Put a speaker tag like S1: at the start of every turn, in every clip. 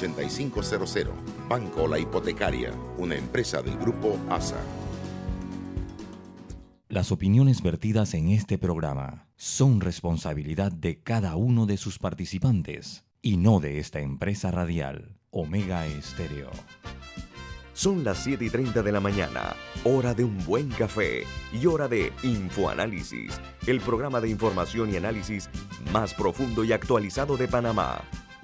S1: 8500. Banco La Hipotecaria, una empresa del grupo ASA.
S2: Las opiniones vertidas en este programa son responsabilidad de cada uno de sus participantes y no de esta empresa radial, Omega Estéreo.
S3: Son las 7 y 30 de la mañana, hora de un buen café y hora de Infoanálisis, el programa de información y análisis más profundo y actualizado de Panamá.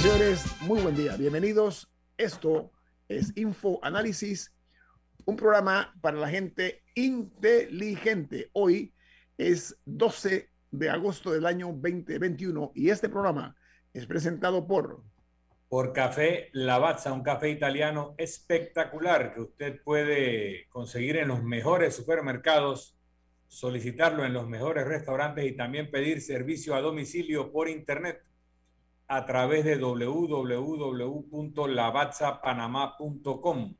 S4: Señores, muy buen día. Bienvenidos. Esto es Info Análisis, un programa para la gente inteligente. Hoy es 12 de agosto del año 2021 y este programa es presentado por...
S5: Por Café Lavazza, un café italiano espectacular que usted puede conseguir en los mejores supermercados, solicitarlo en los mejores restaurantes y también pedir servicio a domicilio por internet a través de www.lavazzapanamá.com.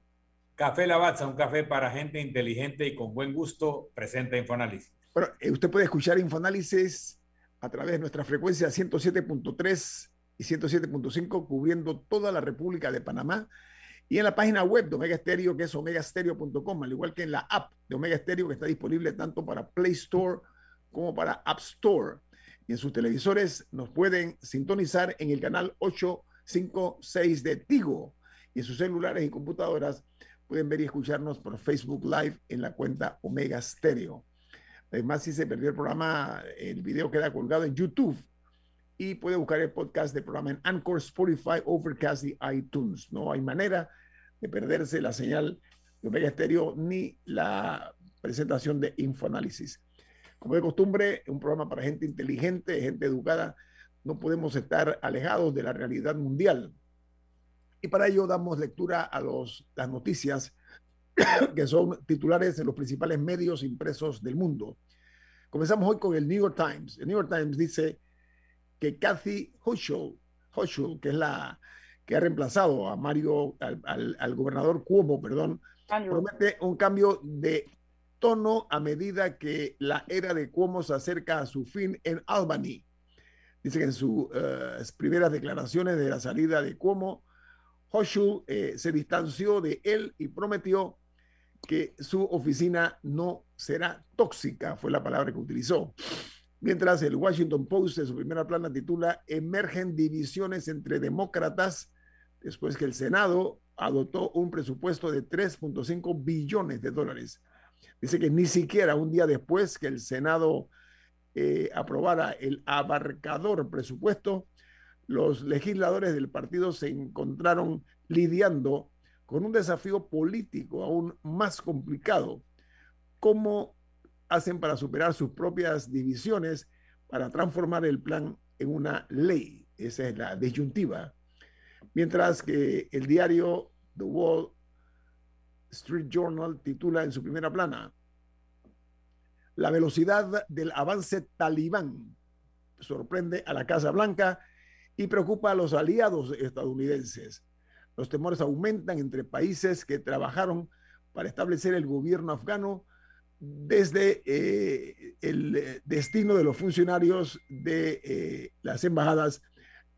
S5: Café Lavazza, un café para gente inteligente y con buen gusto, presenta Infoanálisis.
S4: Bueno, eh, usted puede escuchar Infoanálisis a través de nuestra frecuencia 107.3 y 107.5, cubriendo toda la República de Panamá. Y en la página web de Omega Stereo, que es omegastereo.com, al igual que en la app de Omega Stereo, que está disponible tanto para Play Store como para App Store. Y en sus televisores nos pueden sintonizar en el canal 856 de Tigo. Y en sus celulares y computadoras pueden ver y escucharnos por Facebook Live en la cuenta Omega Stereo. Además, si se perdió el programa, el video queda colgado en YouTube y puede buscar el podcast del programa en Anchor, Spotify, Overcast y iTunes. No hay manera de perderse la señal de Omega Stereo ni la presentación de Infoanálisis. Como de costumbre, un programa para gente inteligente, gente educada. No podemos estar alejados de la realidad mundial. Y para ello damos lectura a los, las noticias que son titulares en los principales medios impresos del mundo. Comenzamos hoy con el New York Times. El New York Times dice que Kathy Hochul, Hochul que es la que ha reemplazado a Mario, al, al, al gobernador Cuomo, perdón, promete un cambio de tono a medida que la era de Cuomo se acerca a su fin en Albany. Dice que en sus uh, primeras declaraciones de la salida de Cuomo, Hochul eh, se distanció de él y prometió que su oficina no será tóxica, fue la palabra que utilizó. Mientras el Washington Post en su primera plana titula Emergen divisiones entre demócratas después que el Senado adoptó un presupuesto de 3.5 billones de dólares. Dice que ni siquiera un día después que el Senado eh, aprobara el abarcador presupuesto, los legisladores del partido se encontraron lidiando con un desafío político aún más complicado. ¿Cómo hacen para superar sus propias divisiones para transformar el plan en una ley? Esa es la disyuntiva. Mientras que el diario The Wall Street Journal titula en su primera plana, La velocidad del avance talibán sorprende a la Casa Blanca y preocupa a los aliados estadounidenses. Los temores aumentan entre países que trabajaron para establecer el gobierno afgano desde eh, el destino de los funcionarios de eh, las embajadas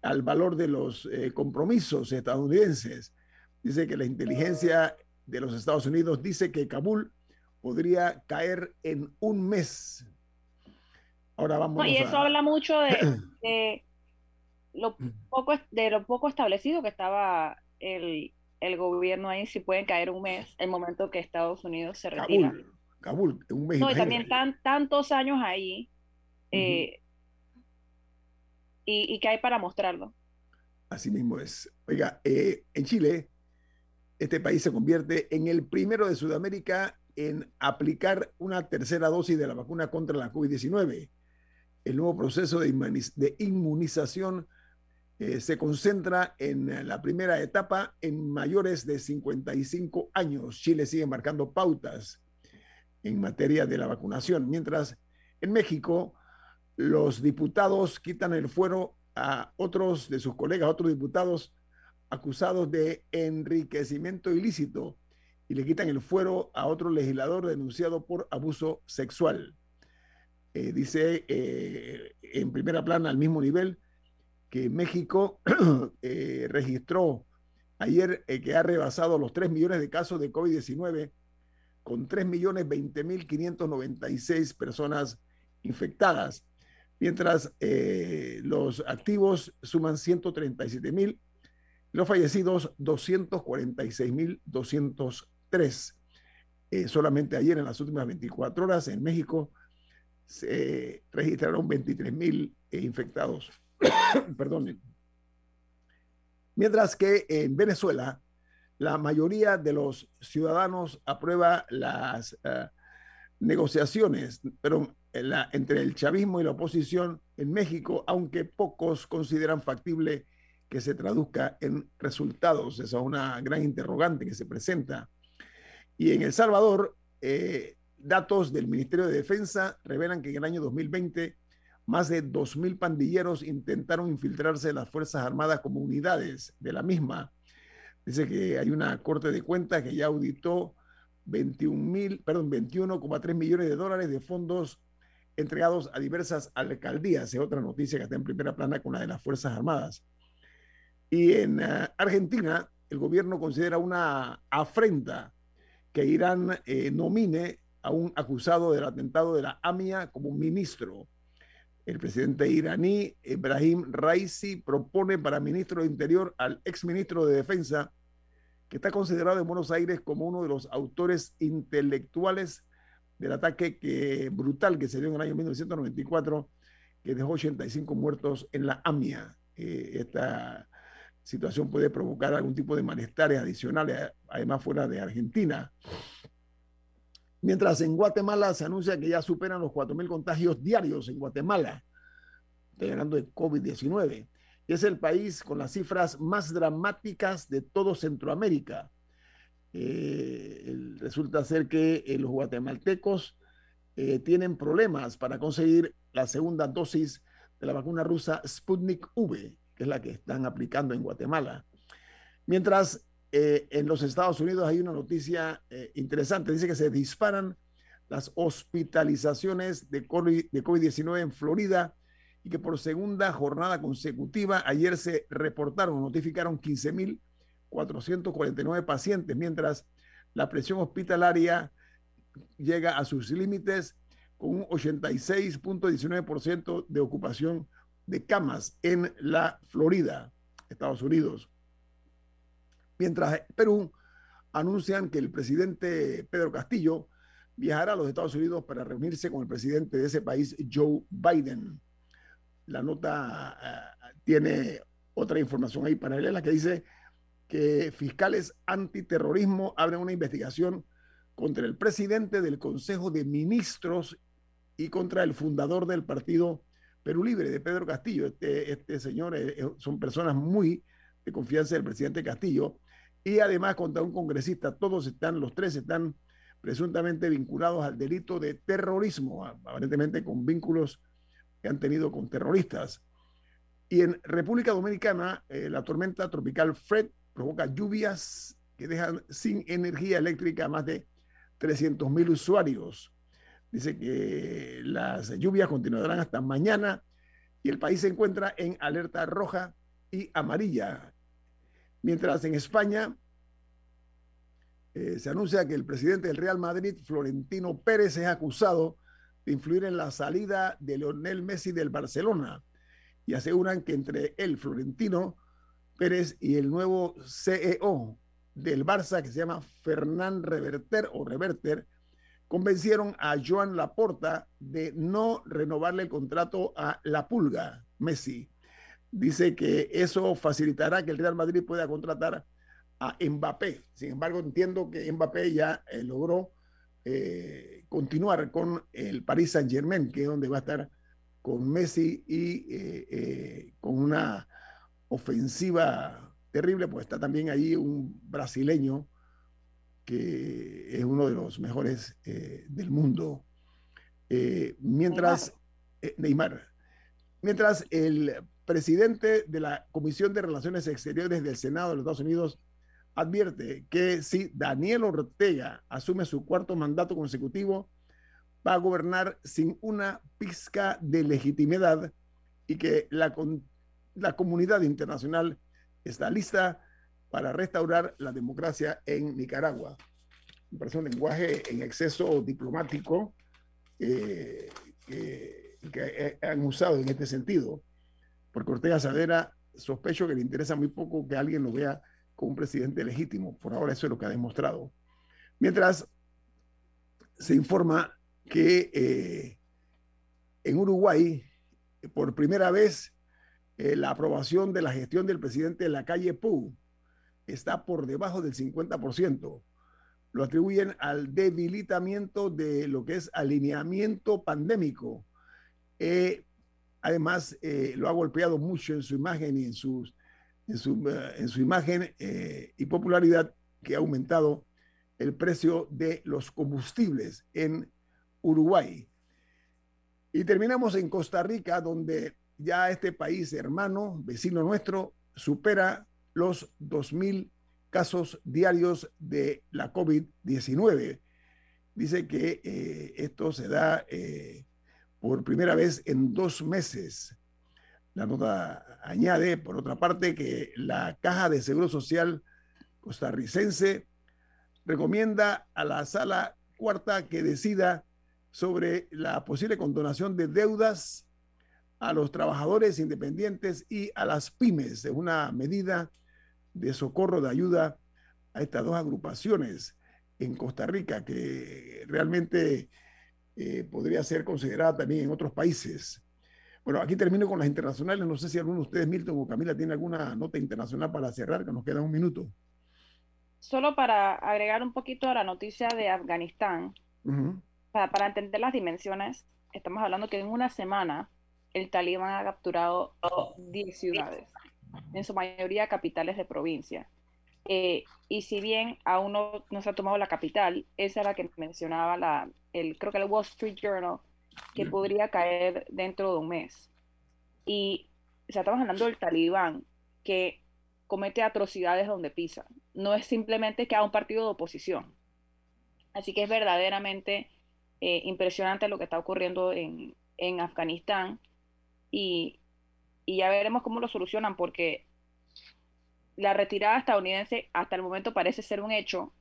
S4: al valor de los eh, compromisos estadounidenses. Dice que la inteligencia de los Estados Unidos dice que Kabul podría caer en un mes. Ahora vamos.
S6: No, y eso
S4: a...
S6: habla mucho de, de, lo poco, de lo poco establecido que estaba el, el, gobierno ahí, si pueden caer un mes, el momento que Estados Unidos se retira.
S4: Kabul, Kabul un mes.
S6: No, y también tan, tantos años ahí. Eh, uh -huh. y, y que hay para mostrarlo.
S4: Así mismo es. Oiga, eh, en Chile, este país se convierte en el primero de Sudamérica en aplicar una tercera dosis de la vacuna contra la COVID-19. El nuevo proceso de, inmunización eh, se concentra en la primera etapa en mayores de 55 años. Chile sigue marcando pautas en materia de la vacunación, mientras en México los diputados quitan el fuero a otros de sus colegas, otros diputados acusados de enriquecimiento ilícito y le quitan el fuero a otro legislador denunciado por abuso sexual. Eh, dice eh, en primera plana al mismo nivel que México eh, registró ayer que ha rebasado los 3 millones de casos de COVID-19 con 3 millones 20 mil 596 personas infectadas, mientras los activos suman 137 mil, los fallecidos 246 mil 203. solamente ayer en las últimas 24 horas en México se registraron 23 mil infectados Perdonen. Mientras que en Venezuela, la mayoría de los ciudadanos aprueba las uh, negociaciones, pero la, entre el chavismo y la oposición en México, aunque pocos consideran factible que se traduzca en resultados. Esa es una gran interrogante que se presenta. Y en El Salvador, eh, datos del Ministerio de Defensa revelan que en el año 2020 más de 2.000 pandilleros intentaron infiltrarse en las Fuerzas Armadas como unidades de la misma. Dice que hay una corte de cuentas que ya auditó 21 perdón, 21,3 millones de dólares de fondos entregados a diversas alcaldías. Es otra noticia que está en primera plana con la de las Fuerzas Armadas. Y en uh, Argentina, el gobierno considera una afrenta que Irán eh, nomine a un acusado del atentado de la AMIA como ministro el presidente iraní, Ibrahim Raisi, propone para ministro de Interior al exministro de Defensa, que está considerado en Buenos Aires como uno de los autores intelectuales del ataque que, brutal que se dio en el año 1994, que dejó 85 muertos en la AMIA. Eh, situación puede provocar algún tipo de malestares adicionales, además fuera de Argentina. Mientras en Guatemala se anuncia que ya superan los 4.000 contagios diarios en Guatemala. Estoy hablando de COVID-19. Es el país con las cifras más dramáticas de todo Centroamérica. Eh, resulta ser que eh, los guatemaltecos eh, tienen problemas para conseguir la segunda dosis de la vacuna rusa Sputnik V, es la que están aplicando en Guatemala. Mientras eh, en los Estados Unidos hay una noticia eh, interesante. Dice que se disparan las hospitalizaciones de COVID-19 en Florida y que por segunda jornada consecutiva ayer se reportaron, notificaron 15.449 pacientes, mientras la presión hospitalaria llega a sus límites con un 86.19% de ocupación de camas en la Florida, Estados Unidos. Mientras Perú anuncian que el presidente Pedro Castillo viajará a los Estados Unidos para reunirse con el presidente de ese país, Joe Biden. La nota uh, tiene otra información ahí paralela que dice que fiscales antiterrorismo abren una investigación contra el presidente del Consejo de Ministros y contra el fundador del partido Perú Libre, de Pedro Castillo. Este, este señor eh, son personas muy de confianza del presidente Castillo y además contra un congresista. Todos están, los tres están presuntamente vinculados al delito de terrorismo, aparentemente con vínculos que han tenido con terroristas. Y en República Dominicana, eh, la tormenta tropical Fred provoca lluvias que dejan sin energía eléctrica a más de 300 mil usuarios. Dice que las lluvias continuarán hasta mañana y el país se encuentra en alerta roja y amarilla. Mientras en España eh, se anuncia que el presidente del Real Madrid, Florentino Pérez, es acusado de influir en la salida de Lionel Messi del Barcelona y aseguran que entre él, Florentino Pérez, y el nuevo CEO del Barça, que se llama Fernán Reverter o Reverter, convencieron a Joan Laporta de no renovarle el contrato a La Pulga, Messi dice que eso facilitará que el Real Madrid pueda contratar a Mbappé. Sin embargo, entiendo que Mbappé ya eh, logró eh, continuar con el Paris Saint Germain, que es donde va a estar con Messi y eh, con una ofensiva terrible, pues está también ahí un brasileño que es uno de los mejores eh, del mundo. Eh, mientras Neymar, mientras el presidente de la Comisión de Relaciones Exteriores del Senado de los Estados Unidos advierte que si Daniel Ortega asume su cuarto mandato consecutivo, va a gobernar sin una pizca de legitimidad y que la, la comunidad internacional está lista para restaurar la democracia en Nicaragua. Me parece un lenguaje en exceso diplomático eh, que, que, han usado en este sentido, porque Ortega Sadera sospecho que le interesa muy poco que alguien lo vea como un presidente legítimo. Por ahora eso es lo que ha demostrado. Mientras se informa que eh, en Uruguay, por primera vez, eh, la aprobación de la gestión del presidente de la calle Pou está por debajo del 50%. Lo atribuyen al debilitamiento de lo que es alineamiento pandémico. Eh, además, lo ha golpeado mucho en su imagen y en, sus, en, su, en su imagen y popularidad que ha aumentado el precio de los combustibles en Uruguay. Y terminamos en Costa Rica, donde ya este país hermano, vecino nuestro, supera los 2.000 casos diarios de la COVID-19. Dice que eh, esto se da eh, por primera vez en dos meses. La nota añade, por otra parte, que la Caja de Seguro Social costarricense recomienda a la sala cuarta que decida sobre la posible condonación de deudas a los trabajadores independientes y a las pymes. Es una medida de socorro, de ayuda a estas dos agrupaciones en Costa Rica que realmente eh, podría ser considerada también en otros países. Bueno, aquí termino con las internacionales. No sé si alguno de ustedes, Milton o Camila, tiene alguna nota internacional para cerrar, que nos queda un minuto.
S6: Solo para agregar un poquito a la noticia de Afganistán para entender las dimensiones, estamos hablando que en una semana el talibán ha capturado 10 ciudades, en su mayoría capitales de provincia. Eh, y si bien aún no, se ha tomado la capital, esa era la que mencionaba la, el, creo que el Wall Street Journal, que podría caer dentro de un mes. Y o estamos hablando del talibán que comete atrocidades donde pisa. No es simplemente que haga un partido de oposición. Así que es verdaderamente eh, impresionante lo que está ocurriendo en, en Afganistán y, y, ya veremos cómo lo solucionan porque la retirada estadounidense hasta el momento parece ser un hecho,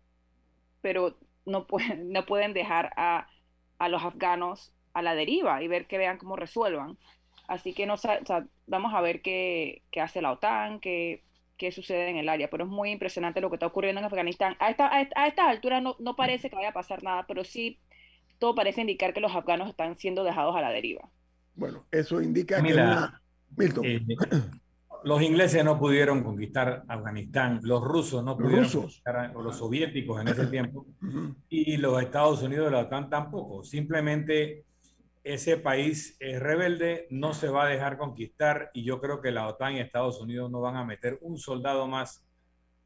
S6: pero no pueden, no pueden dejar a, a los afganos a la deriva y ver que vean cómo resuelvan. Así que no, vamos a ver qué, qué hace la OTAN, qué, qué, sucede en el área. Pero es muy impresionante lo que está ocurriendo en Afganistán. A, esta, a, estas alturas no, no, parece que vaya a pasar nada, pero sí todo parece indicar que los afganos están siendo dejados a la deriva.
S4: Bueno, eso indica que Milton.
S5: Eh, los ingleses no pudieron conquistar Afganistán, los rusos no pudieron conquistar, o los soviéticos en ese tiempo, y los Estados Unidos de la OTAN tampoco. Simplemente ese país es rebelde, no se va a dejar conquistar, y yo creo que la OTAN y Estados Unidos no van a meter un soldado más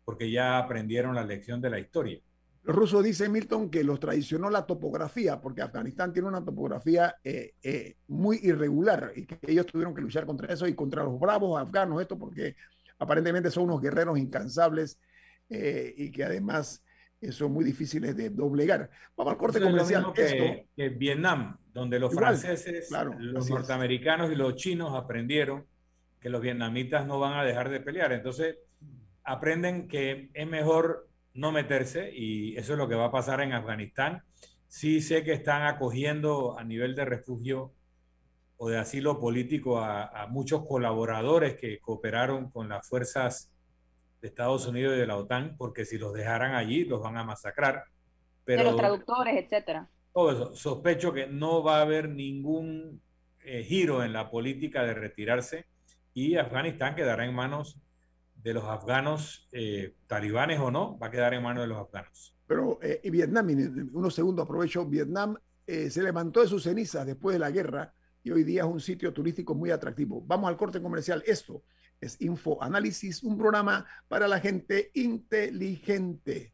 S5: porque ya aprendieron la lección de la historia.
S4: Los rusos dicen, Milton, que los traicionó la topografía, porque Afganistán tiene una topografía eh, eh, muy irregular y que ellos tuvieron que luchar contra eso y contra los bravos afganos, esto porque aparentemente son unos guerreros incansables eh, y que además son muy difíciles de doblegar. Vamos al corte comercial.
S5: que, Vietnam, donde los franceses, los norteamericanos y los chinos aprendieron que los vietnamitas no van a dejar de pelear. Entonces, aprenden que es mejor no meterse y eso es lo que va a pasar en Afganistán. Sí sé que están acogiendo a nivel de refugio o de asilo político a, muchos colaboradores que cooperaron con las fuerzas de Estados Unidos y de la OTAN, porque si los dejaran allí los van a masacrar.
S6: Pero, de los traductores, etcétera.
S5: Todo eso. Sospecho que no va a haber ningún eh, giro en la política de retirarse y Afganistán quedará en manos de los afganos, eh, talibanes o no, va a quedar en manos de los afganos.
S4: Pero, eh, y Vietnam, unos segundos aprovecho, Vietnam eh, se levantó de sus cenizas después de la guerra y hoy día es un sitio turístico muy atractivo. Vamos al corte comercial. Esto Es Info Análisis, un programa para la gente inteligente.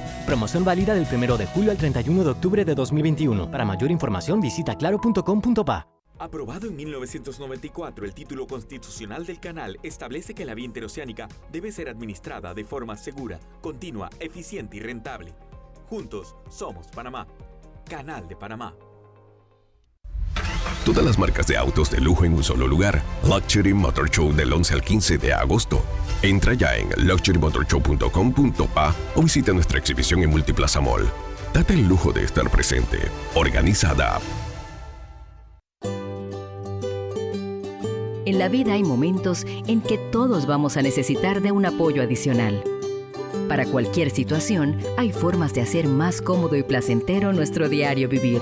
S7: Promoción válida del 1 de julio al 31 de octubre de 2021. Para mayor información visita claro.com.pa.
S8: Aprobado en 1994, el título constitucional del canal establece que la vía interoceánica debe ser administrada de forma segura, continua, eficiente y rentable. Juntos somos Panamá. Canal de Panamá.
S9: Todas las marcas de autos de lujo en un solo lugar. Luxury Motor Show del 11 al 15 de agosto. Entra ya en luxurymotorshow.com.pa o visita nuestra exhibición en Multiplaza Mall. Date el lujo de estar presente. Organizada.
S10: En la vida hay momentos en que todos vamos a necesitar de un apoyo adicional. Para cualquier situación, hay formas de hacer más cómodo y placentero nuestro diario vivir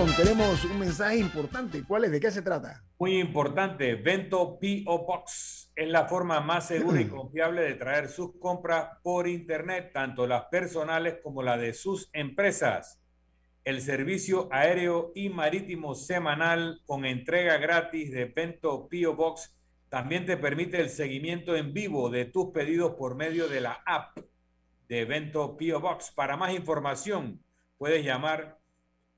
S4: 2000 tenemos un mensaje importante. ¿Cuál es? ¿De qué se trata?
S5: Muy importante. Vento PO Box es la forma más segura y confiable de traer sus compras por Internet, tanto las personales como las de sus empresas. El servicio aéreo y marítimo semanal con entrega gratis de Vento PO Box también te permite el seguimiento en vivo de tus pedidos por medio de la app de Vento PO Box. Para más información, puedes llamar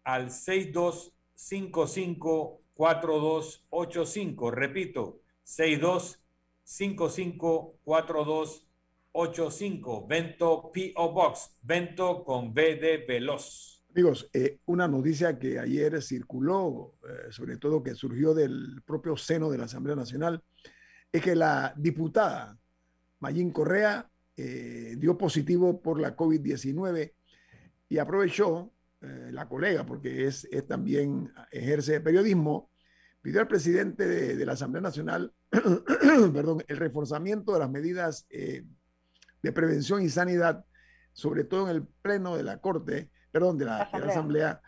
S5: al 62554285. Repito, 62554285. Vento P.O. Box. Vento con B de Veloz.
S4: Amigos, eh, una noticia que ayer circuló, eh, sobre todo que surgió del propio seno de la Asamblea Nacional, es que la diputada Mayín Correa eh, dio positivo por la COVID-19 y aprovechó eh, la colega, porque es, también ejerce periodismo, pidió al presidente de, la Asamblea Nacional perdón, el reforzamiento de las medidas eh, de prevención y sanidad, sobre todo en el pleno de la Corte, perdón, de la Asamblea,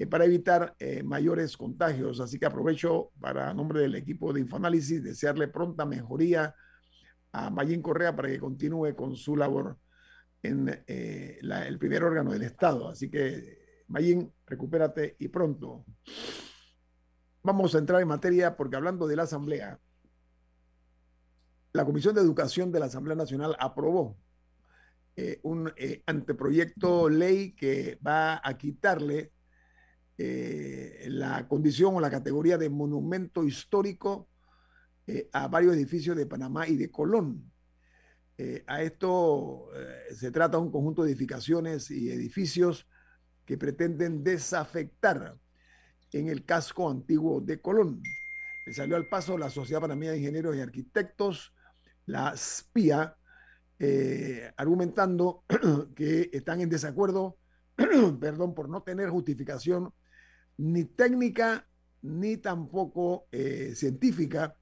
S4: eh, para evitar mayores contagios. Así que aprovecho para, a nombre del equipo de Infoanálisis, desearle pronta mejoría a Mayín Correa para que continúe con su labor en el primer órgano del Estado. Así que Mayín, recupérate y pronto. Vamos a entrar en materia porque hablando de la Asamblea, la Comisión de Educación de la Asamblea Nacional aprobó eh, un eh, anteproyecto ley que va a quitarle eh, la condición o la categoría de monumento histórico a varios edificios de Panamá y de Colón. a esto se trata un conjunto de edificaciones y edificios que pretenden desafectar en el casco antiguo de Colón. Le salió al paso la Sociedad Panameña de Ingenieros y Arquitectos, la SPIA, eh, argumentando que están en desacuerdo, perdón, por no tener justificación ni técnica ni tampoco eh, científica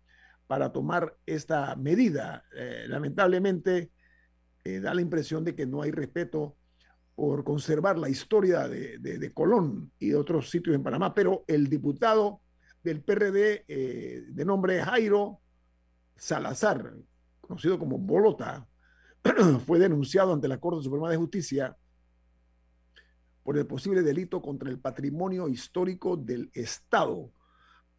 S4: para tomar esta medida. Eh, lamentablemente, da la impresión de que no hay respeto por conservar la historia de, Colón y de otros sitios en Panamá, pero el diputado del PRD eh, de nombre Jairo Salazar, conocido como Bolota, fue denunciado ante la Corte Suprema de Justicia por el posible delito contra el patrimonio histórico del Estado.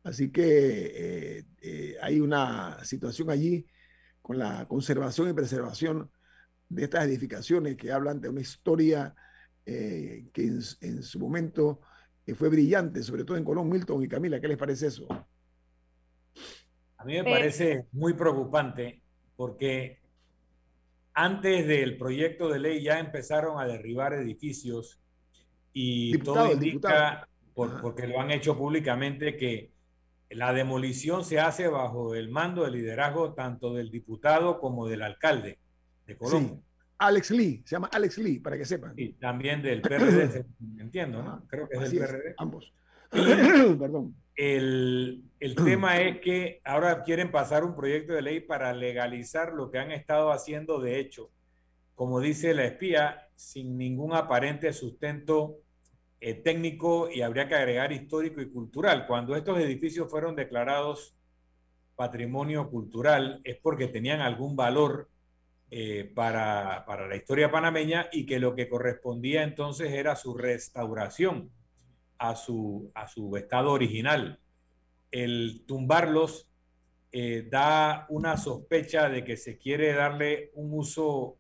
S4: Así que eh, eh, hay una situación allí con la conservación y preservación de estas edificaciones que hablan de una historia eh, que en, su momento fue brillante, sobre todo en Colón, Milton y Camila. ¿Qué les parece eso?
S5: A mí me parece muy preocupante porque antes del proyecto de ley ya empezaron a derribar edificios y todo indica, porque lo han hecho públicamente, que la demolición se hace bajo el mando del liderazgo tanto del diputado como del alcalde de Colombia.
S4: Alex Lee, se llama Alex Lee, para que sepan.
S5: Y también del PRD, entiendo, ¿no? Creo que es del PRD.
S4: ambos.
S5: Perdón. El, el tema es que ahora quieren pasar un proyecto de ley para legalizar lo que han estado haciendo de hecho, como dice la espía, sin ningún aparente sustento eh, técnico y habría que agregar histórico y cultural. Cuando estos edificios fueron declarados patrimonio cultural es porque tenían algún valor eh, para, para, la historia panameña y que lo que correspondía entonces era su restauración a su, a su estado original. El tumbarlos eh, da una sospecha de que se quiere darle un uso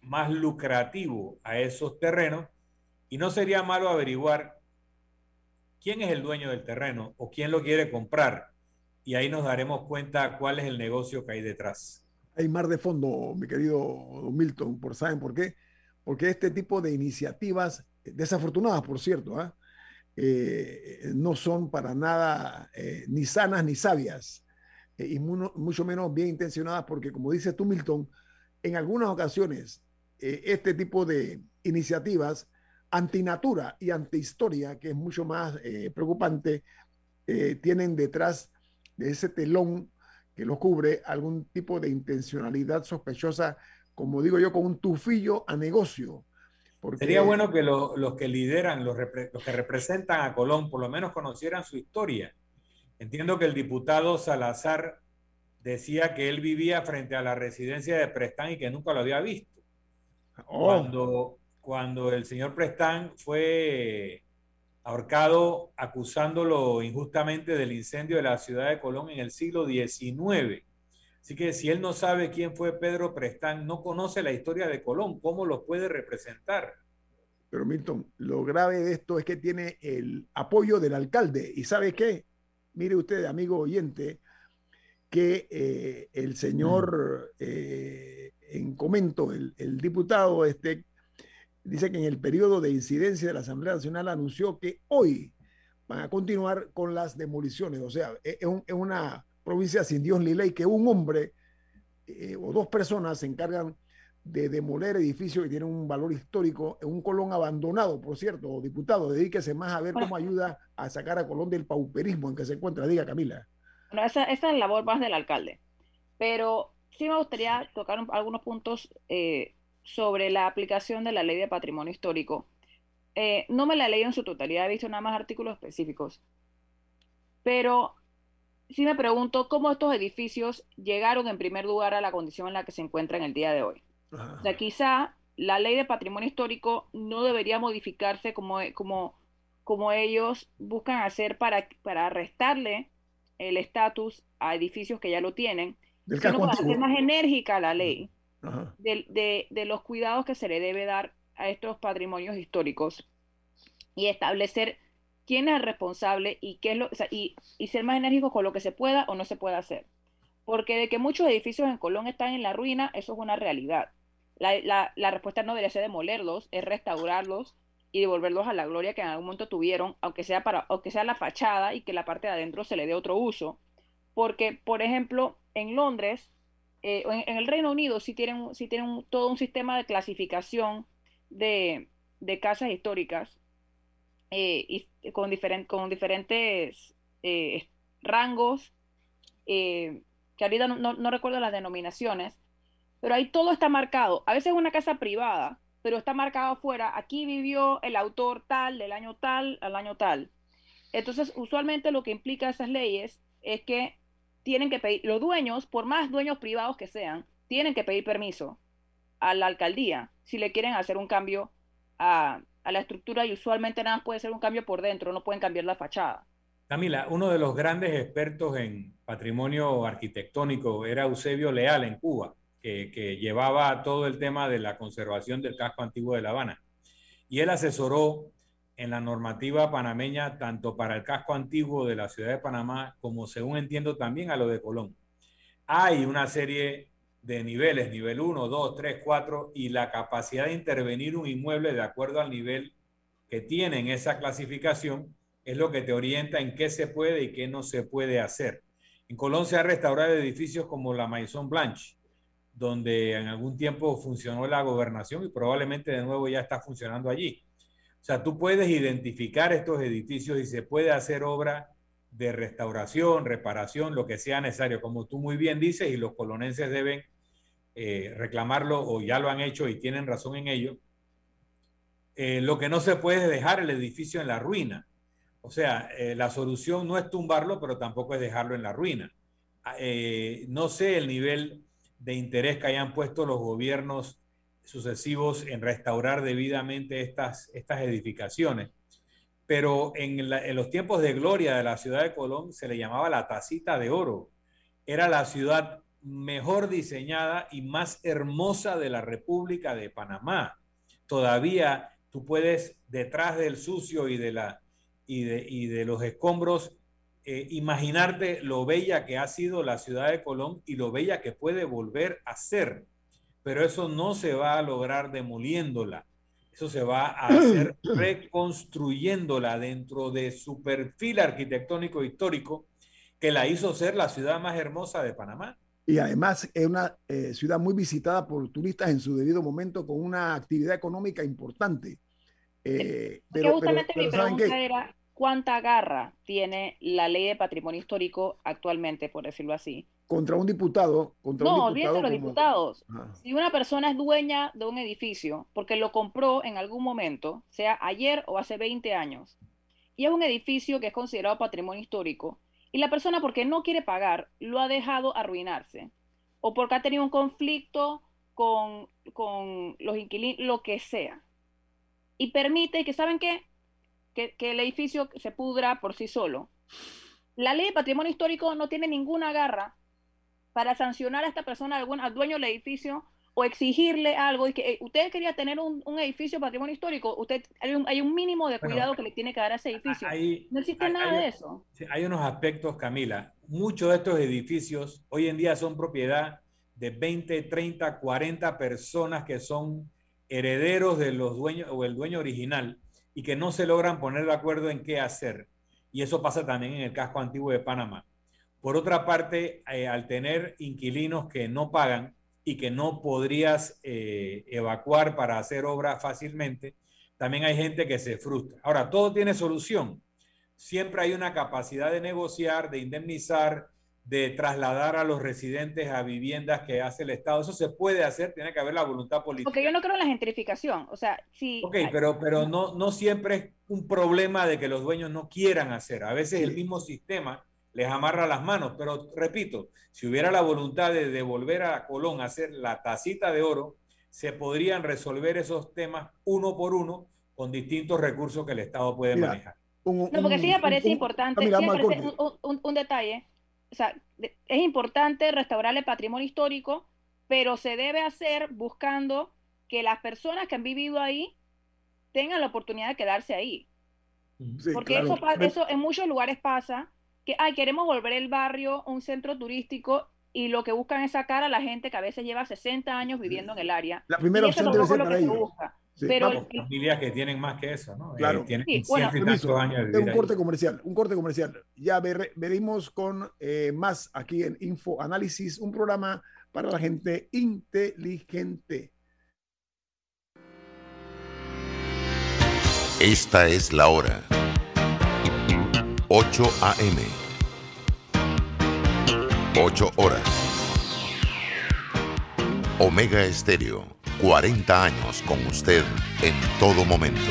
S5: más lucrativo a esos terrenos y no sería malo averiguar quién es el dueño del terreno o quién lo quiere comprar y ahí nos daremos cuenta cuál es el negocio que hay detrás.
S4: Hay mar de fondo, mi querido Milton, por saben por qué? Porque este tipo de iniciativas desafortunadas, por cierto, ¿ah? Eh, no son para nada eh, ni sanas ni sabias, eh, y mucho menos bien intencionadas, porque como dices tú, Milton, en algunas ocasiones este tipo de iniciativas antinatura y antihistoria, que es mucho más preocupante, tienen detrás de ese telón que lo cubre algún tipo de intencionalidad sospechosa, como digo yo, con un tufillo a negocio
S5: Sería bueno que los que lideran, los, que representan a Colón, por lo menos conocieran su historia. Entiendo que el diputado Salazar decía que él vivía frente a la residencia de Prestán y que nunca lo había visto. Oh. Cuando, cuando el señor Prestán fue ahorcado acusándolo injustamente del incendio de la ciudad de Colón en el siglo XIX. Así que si él no sabe quién fue Pedro Prestán, no conoce la historia de Colón, ¿cómo lo puede representar?
S4: Pero Milton, lo grave de esto es que tiene el apoyo del alcalde. ¿Y sabe qué? Mire usted, amigo oyente, que eh, el señor eh, en comento, el, diputado este, dice que en el periodo de incidencia de la Asamblea Nacional anunció que hoy van a continuar con las demoliciones. O sea, es, es una provincia sin Dios ni ley, que un hombre eh, o dos personas se encargan de demoler edificios que tienen un valor histórico en un Colón abandonado, por cierto, diputado, dedíquese más a ver cómo ayuda a sacar a Colón del pauperismo en que se encuentra. Diga, Camila.
S6: Bueno, esa, es la labor más del alcalde. Pero sí me gustaría tocar algunos puntos eh, sobre la aplicación de la ley de patrimonio histórico. Eh, no me la he leído en su totalidad, he visto nada más artículos específicos. Pero sí me pregunto cómo estos edificios llegaron en primer lugar a la condición en la que se encuentran el día de hoy. O sea, quizá la ley de patrimonio histórico no debería modificarse como, como, como ellos buscan hacer para, para restarle el estatus a edificios que ya lo tienen, sino para hacer más enérgica la ley de, los cuidados que se le debe dar a estos patrimonios históricos y establecer quién es el responsable y, qué es lo, y, ser más enérgicos con lo que se pueda o no se pueda hacer. Porque de que muchos edificios en Colón están en la ruina, eso es una realidad. La, respuesta no debería ser demolerlos, es restaurarlos y devolverlos a la gloria que en algún momento tuvieron, aunque sea, para, aunque sea la fachada y que la parte de adentro se le dé otro uso. Porque, por ejemplo, en Londres, eh, en, el Reino Unido sí tienen, sí tienen todo un sistema de clasificación de, de casas históricas eh, con, con diferentes eh, rangos, eh, que ahorita no, recuerdo las denominaciones, pero ahí todo está marcado. A veces es una casa privada, pero está marcado afuera, aquí vivió el autor tal, del año tal al año tal. Entonces, usualmente lo que implica esas leyes es que tienen que pedir, los dueños, por más dueños privados que sean, tienen que pedir permiso a la alcaldía si le quieren hacer un cambio a, la estructura y usualmente nada más puede ser un cambio por dentro, no pueden cambiar la fachada.
S5: Camila, uno de los grandes expertos en patrimonio arquitectónico era Eusebio Leal en Cuba, que, llevaba todo el tema de la conservación del casco antiguo de La Habana. Y él asesoró en la normativa panameña tanto para el casco antiguo de la ciudad de Panamá como, según entiendo, también a lo de Colón. Hay una serie de niveles, nivel 1, 2, 3, 4, y la capacidad de intervenir un inmueble de acuerdo al nivel que tiene en esa clasificación es lo que te orienta en qué se puede y qué no se puede hacer. En Colón se han restaurado edificios como la Maison Blanche, donde en algún tiempo funcionó la gobernación y probablemente de nuevo ya está funcionando allí. O sea, tú puedes identificar estos edificios y se puede hacer obra de restauración, reparación, lo que sea necesario, como tú muy bien dices, y los colonenses deben eh, reclamarlo o ya lo han hecho y tienen razón en ello. Eh, lo que no se puede es dejar el edificio en la ruina. O sea, eh, la solución no es tumbarlo, pero tampoco es dejarlo en la ruina. Ah, no sé el nivel de interés que hayan puesto los gobiernos sucesivos en restaurar debidamente estas, estas edificaciones, pero en, los tiempos de gloria de la ciudad de Colón se le llamaba la tacita de oro. Era la ciudad mejor diseñada y más hermosa de la República de Panamá. Todavía tú puedes, detrás del sucio y de la y de, y de los escombros, eh, imaginarte lo bella que ha sido la ciudad de Colón y lo bella que puede volver a ser. Pero eso no se va a lograr demoliéndola. Eso se va a hacer reconstruyéndola dentro de su perfil arquitectónico histórico que la hizo ser la ciudad más hermosa de Panamá.
S4: Y además es una eh, ciudad muy visitada por turistas en su debido momento con una actividad económica importante.
S6: Eh, pero, justamente pero, pero, mi pregunta era cuánta garra tiene la ley de patrimonio histórico actualmente, por decirlo así.
S4: Contra un diputado. Contra
S6: no, olvídense como... los diputados. Si una persona es dueña de un edificio porque lo compró en algún momento, sea ayer o hace 20 años, y es un edificio que es considerado patrimonio histórico, y la persona porque no quiere pagar lo ha dejado arruinarse, o porque ha tenido un conflicto con, con los inquilinos, lo que sea, y permite que, ¿saben qué? Que, que, el edificio se pudra por sí solo. La ley de patrimonio histórico no tiene ninguna garra para sancionar a esta persona, algún, al dueño del edificio, o exigirle algo. Y que eh, usted quería tener un, un, edificio patrimonio histórico, usted hay un, hay un mínimo de cuidado bueno, que le tiene que dar a ese edificio. Hay, no existe
S5: hay,
S6: nada de eso.
S5: Hay unos aspectos, Camila. Muchos de estos edificios hoy en día son propiedad de 20, 30, 40 personas que son herederos de los dueños o el dueño original y que no se logran poner de acuerdo en qué hacer. Y eso pasa también en el casco antiguo de Panamá. Por otra parte, eh, al tener inquilinos que no pagan y que no podrías eh, evacuar para hacer obra fácilmente, también hay gente que se frustra. Ahora, todo tiene solución. Siempre hay una capacidad de negociar, de indemnizar, de trasladar a los residentes a viviendas que hace el Estado. Eso se puede hacer, tiene que haber la voluntad política.
S6: Porque yo no creo en la gentrificación. O sea, sí.
S5: Ok, pero, pero no, no siempre es un problema de que los dueños no quieran hacer. A veces sí. el mismo sistema les amarra las manos. Pero repito, si hubiera la voluntad de devolver a Colón a hacer la tacita de oro, se podrían resolver esos temas uno por uno con distintos recursos que el Estado puede Mira, manejar.
S6: Un, un, no, porque sí me parece un, importante, sí me parece un, detalle o sea, es importante restaurar el patrimonio histórico, pero se debe hacer buscando que las personas que han vivido ahí tengan la oportunidad de quedarse ahí. Sí, Porque claro. eso, eso en muchos lugares pasa, que ay, queremos volver el barrio un centro turístico y lo que buscan es sacar a la gente que a veces lleva 60 años viviendo en el área.
S4: La primera
S6: y
S4: opción debe ser para ellos.
S5: Sí, pero vamos, el, familias que tienen más que eso, ¿no?
S4: Claro.
S5: Eh, tienen
S4: sí,
S5: bueno,
S4: permiso, años de un corte ahí. comercial, un corte comercial. Ya ver, veremos con eh, más aquí en Info Análisis, un programa para la gente inteligente.
S1: Esta es la hora. 8 a.m. 8 horas. Omega Estéreo 40 años con usted en todo momento.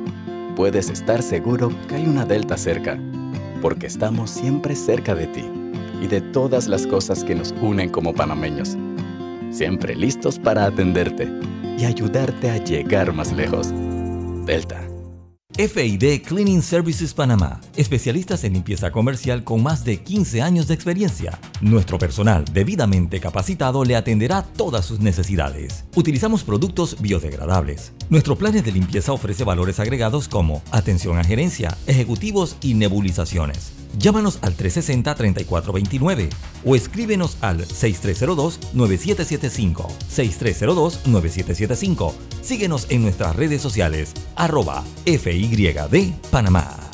S11: Puedes estar seguro que hay una Delta cerca porque estamos siempre cerca de ti y de todas las cosas que nos unen como panameños. Siempre listos para atenderte y ayudarte a llegar más lejos. Delta.
S2: FID Cleaning Services Panamá, especialistas en limpieza comercial con más de 15 años de experiencia. Nuestro personal debidamente capacitado le atenderá todas sus necesidades. Utilizamos productos biodegradables. Nuestro plan de limpieza ofrece valores agregados como atención a gerencia, ejecutivos y nebulizaciones. Llámanos al 360-3429 o escríbenos al 6302-9775. 6302-9775. Síguenos en nuestras redes sociales, arroba FYD Panamá.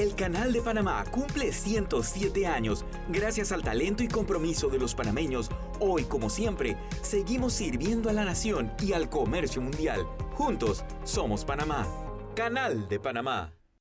S8: El Canal de Panamá cumple 107 años. Gracias al talento y compromiso de los panameños, hoy como siempre, seguimos sirviendo a la nación y al comercio mundial. Juntos somos Panamá. Canal de Panamá.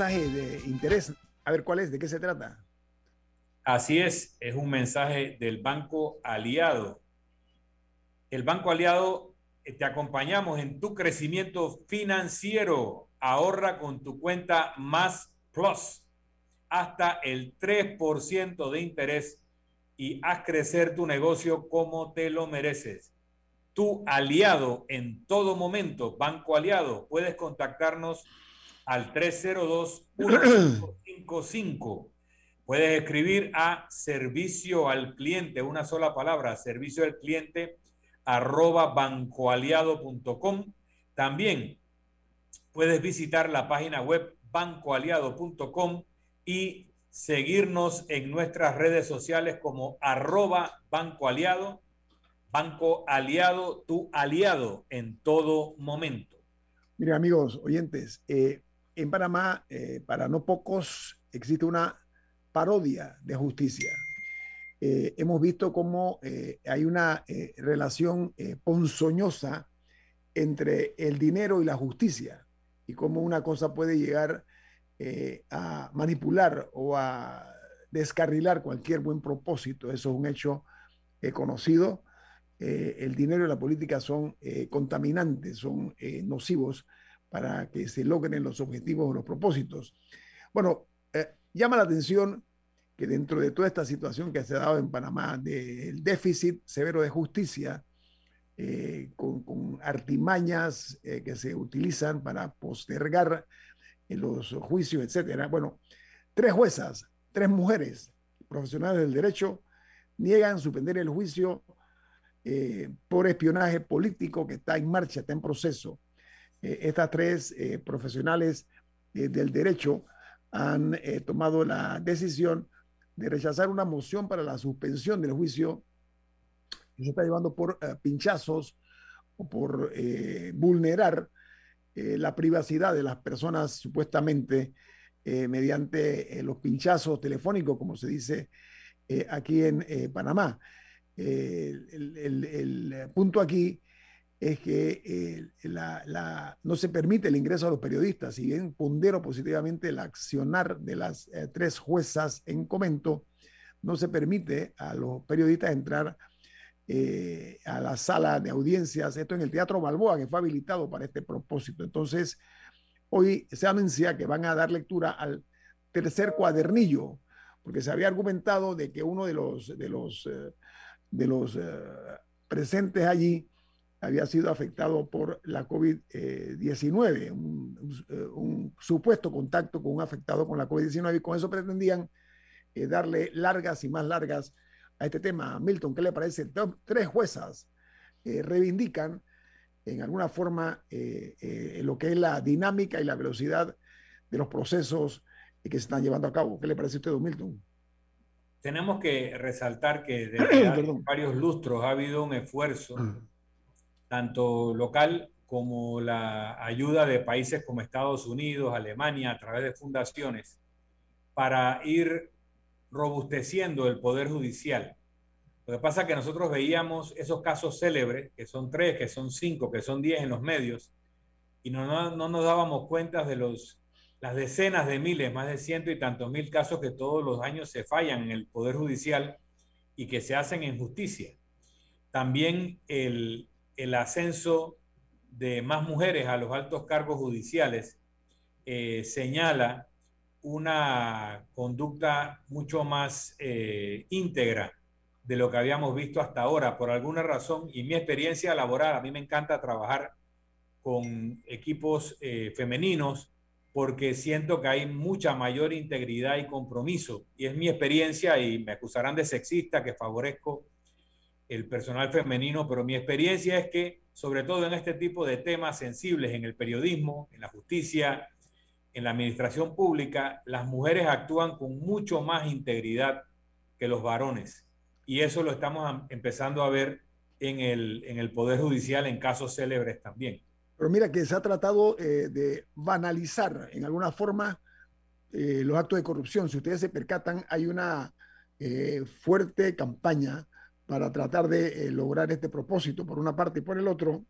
S4: Mensaje de interés. A ver, ¿cuál es? ¿De qué se trata?
S5: Así es, es un mensaje del Banco Aliado. El Banco Aliado eh, te acompañamos en tu crecimiento financiero. Ahorra con tu cuenta Más Plus hasta el 3% de interés y haz crecer tu negocio como te lo mereces. Tu aliado en todo momento, Banco Aliado, puedes contactarnos al 302-1555. Puedes escribir a servicio al cliente, una sola palabra, servicio al cliente arroba bancoaliado.com. También puedes visitar la página web bancoaliado.com y seguirnos en nuestras redes sociales como arroba Banco Aliado, Banco Aliado, tu aliado en todo momento.
S4: Mire, amigos oyentes, eh, en Panamá, eh, para no pocos, existe una parodia de justicia. Eh, hemos visto cómo eh, hay una relación ponzoñosa entre el dinero y la justicia y cómo una cosa puede llegar a manipular o a descarrilar cualquier buen propósito. Eso es un hecho conocido. el dinero y la política son contaminantes, son nocivos para que se logren los objetivos o los propósitos. Bueno, eh, llama la atención que dentro de toda esta situación que se ha dado en Panamá del déficit severo de justicia, eh, con, artimañas eh, que se utilizan para postergar los juicios, etcétera. Bueno, tres juezas, tres mujeres profesionales del derecho niegan suspender el juicio por espionaje político que está en marcha, está en proceso estas tres eh, profesionales eh, del derecho han tomado la decisión de rechazar una moción para la suspensión del juicio que se está llevando por pinchazos o por vulnerar la privacidad de las personas supuestamente mediante los pinchazos telefónicos, como se dice aquí en Panamá. el, punto aquí es que eh, la, no se permite el ingreso a los periodistas. Si bien pondero positivamente el accionar de las eh, tres juezas en comento, no se permite a los periodistas entrar eh, a la sala de audiencias, esto en el Teatro Balboa, que fue habilitado para este propósito. Entonces, hoy se anuncia que van a dar lectura al tercer cuadernillo porque se había argumentado de que uno de los, de los, de los presentes allí había sido afectado por la COVID-19, un, supuesto contacto con un afectado con la COVID-19 y con eso pretendían darle largas y más largas a este tema. Milton, ¿qué le parece? Tres juezas reivindican en alguna forma eh, eh, lo que es la dinámica y la velocidad de los procesos que se están llevando a cabo. ¿Qué le parece a usted, don Milton?
S5: Tenemos que resaltar que desde varios lustros ha habido un esfuerzo, ah. Tanto local como la ayuda de países como Estados Unidos, Alemania, a través de fundaciones, para ir robusteciendo el Poder Judicial lo que pasa es que nosotros veíamos esos casos célebres, que son tres, que son cinco, que son diez en los medios, y no, no, nos dábamos cuenta de los, las decenas de miles, más de ciento y tantos mil casos que todos los años se fallan en el Poder Judicial y que se hacen en justicia. También el, el ascenso de más mujeres a los altos cargos judiciales eh, señala una conducta mucho más eh, íntegra de lo que habíamos visto hasta ahora, por alguna razón, y mi experiencia laboral, a mí me encanta trabajar con equipos eh, femeninos porque siento que hay mucha mayor integridad y compromiso. Y es mi experiencia, y me acusarán de sexista, que favorezco el personal femenino, pero mi experiencia es que, sobre todo en este tipo de temas sensibles, en el periodismo, en la justicia, en la administración pública, las mujeres actúan con mucho más integridad que los varones y eso lo estamos empezando a ver en el, en el Poder Judicial en casos célebres también.
S4: Pero mira que se ha tratado eh, de banalizar en alguna forma eh, los actos de corrupción. Si ustedes se percatan, hay una eh, fuerte campaña para tratar de lograr este propósito, por una parte y por el otro,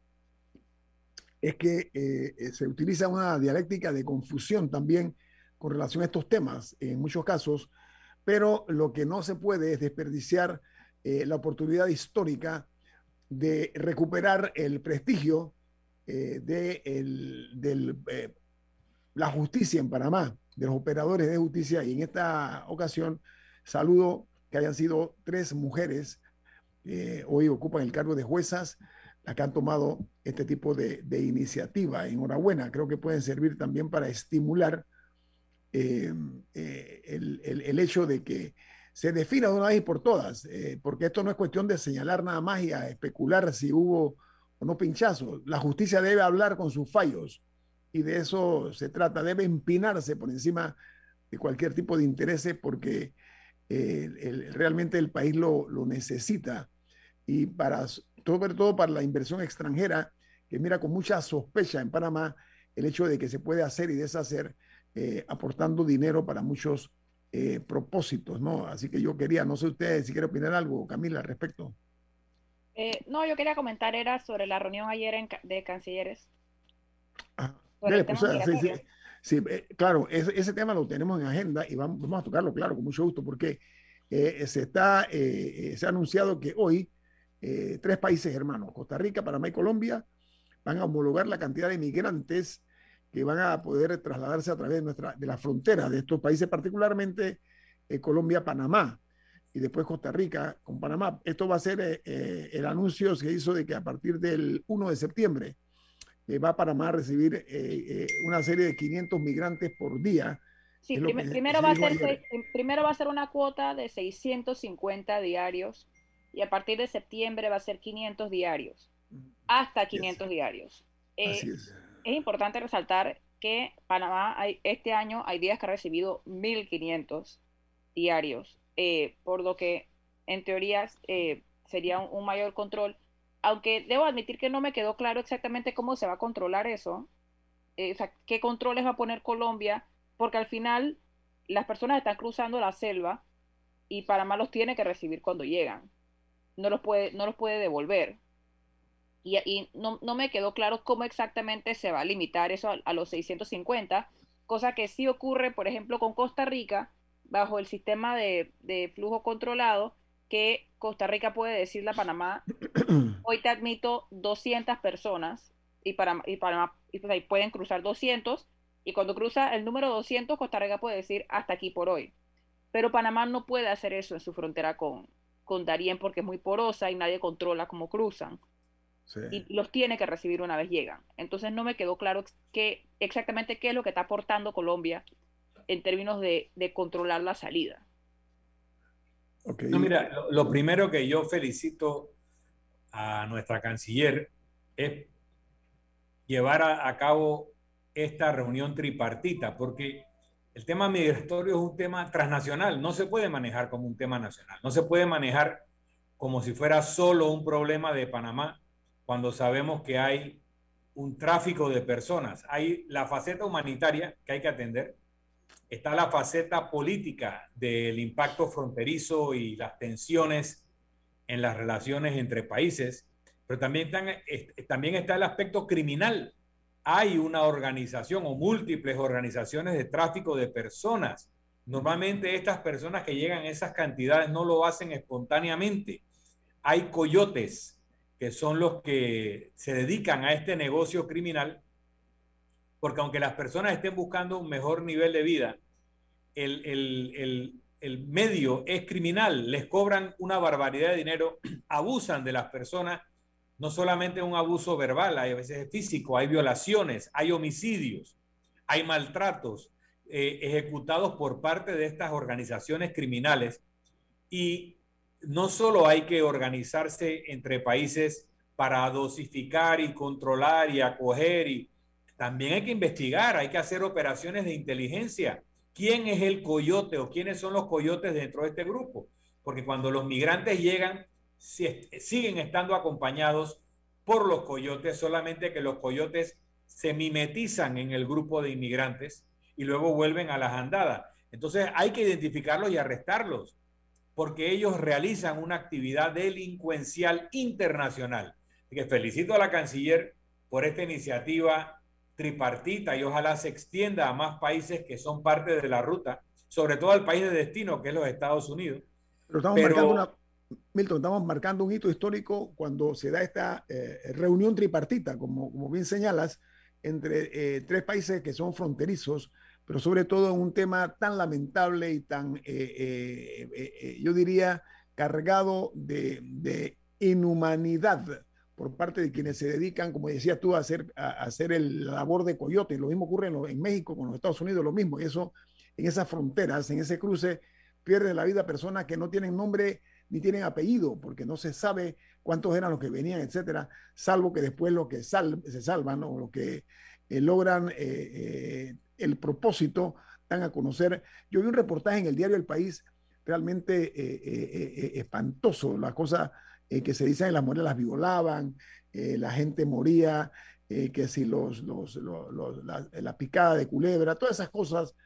S4: es que se utiliza una dialéctica de confusión también con relación a estos temas, en muchos casos, pero lo que no se puede es desperdiciar eh, la oportunidad histórica de recuperar el prestigio eh, de eh, la justicia en Panamá, de los operadores de justicia. Y en esta ocasión saludo que hayan sido tres mujeres, hoy ocupan el cargo de juezas, las que han tomado este tipo de, de iniciativa. Enhorabuena, creo que pueden servir también para estimular el, el, hecho de que se defina de una vez y por todas, eh, porque esto no es cuestión de señalar nada más y a especular si hubo o no pinchazo. La justicia debe hablar con sus fallos y de eso se trata, debe empinarse por encima de cualquier tipo de intereses porque eh, realmente el país lo, necesita y para, sobre todo para la inversión extranjera, que mira con mucha sospecha en Panamá el hecho de que se puede hacer y deshacer eh, aportando dinero para muchos eh, propósitos, ¿no? Así que yo quería, no sé usted si quiere opinar algo, Camila, al respecto.
S6: Eh, no, yo quería comentar, era sobre la reunión ayer de cancilleres.
S4: Ah, pues, sí, sí, sí eh, claro, ese, tema lo tenemos en agenda y vamos, vamos, a tocarlo, claro, con mucho gusto, porque se está, se ha anunciado que hoy tres países hermanos, Costa Rica, Panamá y Colombia, van a homologar la cantidad de migrantes que van a poder trasladarse a través de, nuestra, de la frontera de estos países, particularmente eh, Colombia, Panamá y después Costa Rica con Panamá. Esto va a ser eh, eh, el anuncio se hizo de que a partir del 1 de septiembre va a Panamá a recibir una serie de 500 migrantes por día.
S6: Sí, primero, va a ser, primero va a ser una cuota de 650 diarios y a partir de septiembre va a ser 500 diarios, hasta 500 diarios. Así es. es importante resaltar que Panamá hay, este año hay días que ha recibido 1.500 diarios, eh, por lo que en teoría eh, sería un, mayor control, aunque debo admitir que no me quedó claro exactamente cómo se va a controlar eso, eh, o sea, qué controles va a poner Colombia, porque al final las personas están cruzando la selva y Panamá los tiene que recibir cuando llegan, no los puede, no los puede devolver. Y, no, me quedó claro cómo exactamente se va a limitar eso a, los 650, cosa que sí ocurre, por ejemplo, con Costa Rica, bajo el sistema de, flujo controlado, que Costa Rica puede decirle a Panamá, hoy te admito 200 personas y, para, y Panamá pues, pueden cruzar 200 y cuando cruza el número 200 Costa Rica puede decir hasta aquí por hoy. Pero Panamá no puede hacer eso en su frontera con, con Darién porque es muy porosa y nadie controla cómo cruzan. Y los tiene que recibir una vez llegan. Entonces no me quedó claro qué, exactamente qué es lo que está aportando Colombia en términos de, controlar la salida.
S5: No, mira, lo, primero que yo felicito a nuestra canciller es llevar a cabo esta reunión tripartita, porque el tema migratorio es un tema transnacional, no se puede manejar como un tema nacional, no se puede manejar como si fuera solo un problema de Panamá, cuando sabemos que hay un tráfico de personas. Hay la faceta humanitaria que hay que atender, está la faceta política del impacto fronterizo y las tensiones en las relaciones entre países, pero también, también está el aspecto criminal hay una organización o múltiples organizaciones de tráfico de personas. Normalmente estas personas que llegan a esas cantidades no lo hacen espontáneamente. Hay coyotes que son los que se dedican a este negocio criminal, porque aunque las personas estén buscando un mejor nivel de vida, el, el medio es criminal, les cobran una barbaridad de dinero, abusan de las personas no solamente un abuso verbal, hay a veces físico, hay violaciones, hay homicidios, hay maltratos eh, ejecutados por parte de estas organizaciones criminales. Y no solo hay que organizarse entre países para dosificar y controlar y acoger, y también hay que investigar, hay que hacer operaciones de inteligencia. ¿Quién es el coyote o quiénes son los coyotes dentro de este grupo? Porque cuando los migrantes llegan, siguen estando acompañados por los coyotes, solamente que los coyotes se mimetizan en el grupo de inmigrantes y luego vuelven a las andadas. Entonces hay que identificarlos y arrestarlos, porque ellos realizan una actividad delincuencial internacional. Así que felicito a la canciller por esta iniciativa tripartita y ojalá se extienda a más países que son parte de la ruta, sobre todo al país de destino, que es los Estados Unidos.
S4: Pero estamos marcando una, Milton, estamos marcando un hito histórico cuando se da esta eh, reunión tripartita, como, como bien señalas, entre eh, tres países que son fronterizos, pero sobre todo en un tema tan lamentable y tan, eh, yo diría, cargado de, inhumanidad por parte de quienes se dedican, como decías tú, a hacer, a, hacer el labor de coyote. Lo mismo ocurre en, en México con los Estados Unidos, lo mismo. Y eso, en esas fronteras, en ese cruce, pierden la vida personas que no tienen nombre ni tienen apellido, porque no se sabe cuántos eran los que venían, etcétera, salvo que después los que se salvan o los que eh, logran eh, eh, el propósito dan a conocer. Yo vi un reportaje en el diario El País realmente espantoso, la cosa que se dice en las mujeres las violaban, la gente moría, que si los, los, la, la, picada de culebra, todas esas cosas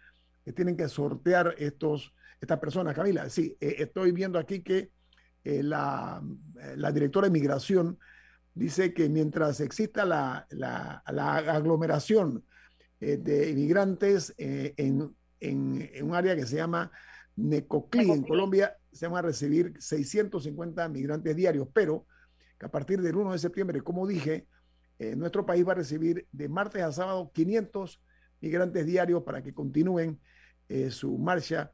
S4: que tienen que sortear estos esta persona, Camila. Sí, eh, estoy viendo aquí que eh, la, eh, la, directora de migración dice que mientras exista la, la, aglomeración de inmigrantes en, en, en, un área que se llama Necoclí, en Colombia, se van a recibir 650 migrantes diarios, pero que a partir del 1 de septiembre, como dije, nuestro país va a recibir de martes a sábado 500 migrantes diarios para que continúen su marcha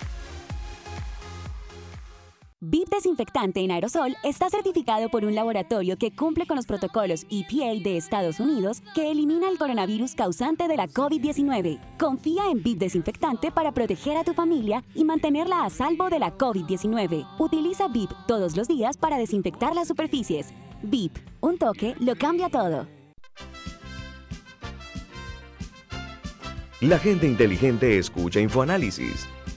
S12: VIP Desinfectante en aerosol está certificado por un laboratorio que cumple con los protocolos EPA de Estados Unidos que elimina el coronavirus causante de la COVID-19. Confía en VIP Desinfectante para proteger a tu familia y mantenerla a salvo de la COVID-19. Utiliza VIP todos los días para desinfectar las superficies. VIP, un toque lo cambia todo.
S3: La gente inteligente escucha InfoAnálisis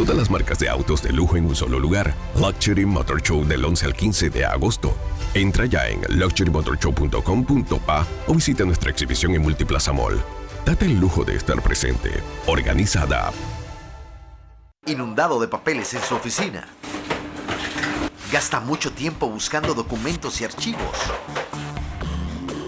S9: Todas las marcas de autos de lujo en un solo lugar. Luxury Motor Show del 11 al 15 de agosto. Entra ya en luxurymotorshow.com.pa o visita nuestra exhibición en Multiplaza Mall. Date el lujo de estar presente. Organizada.
S13: Inundado de papeles en su oficina. Gasta mucho tiempo buscando documentos y archivos.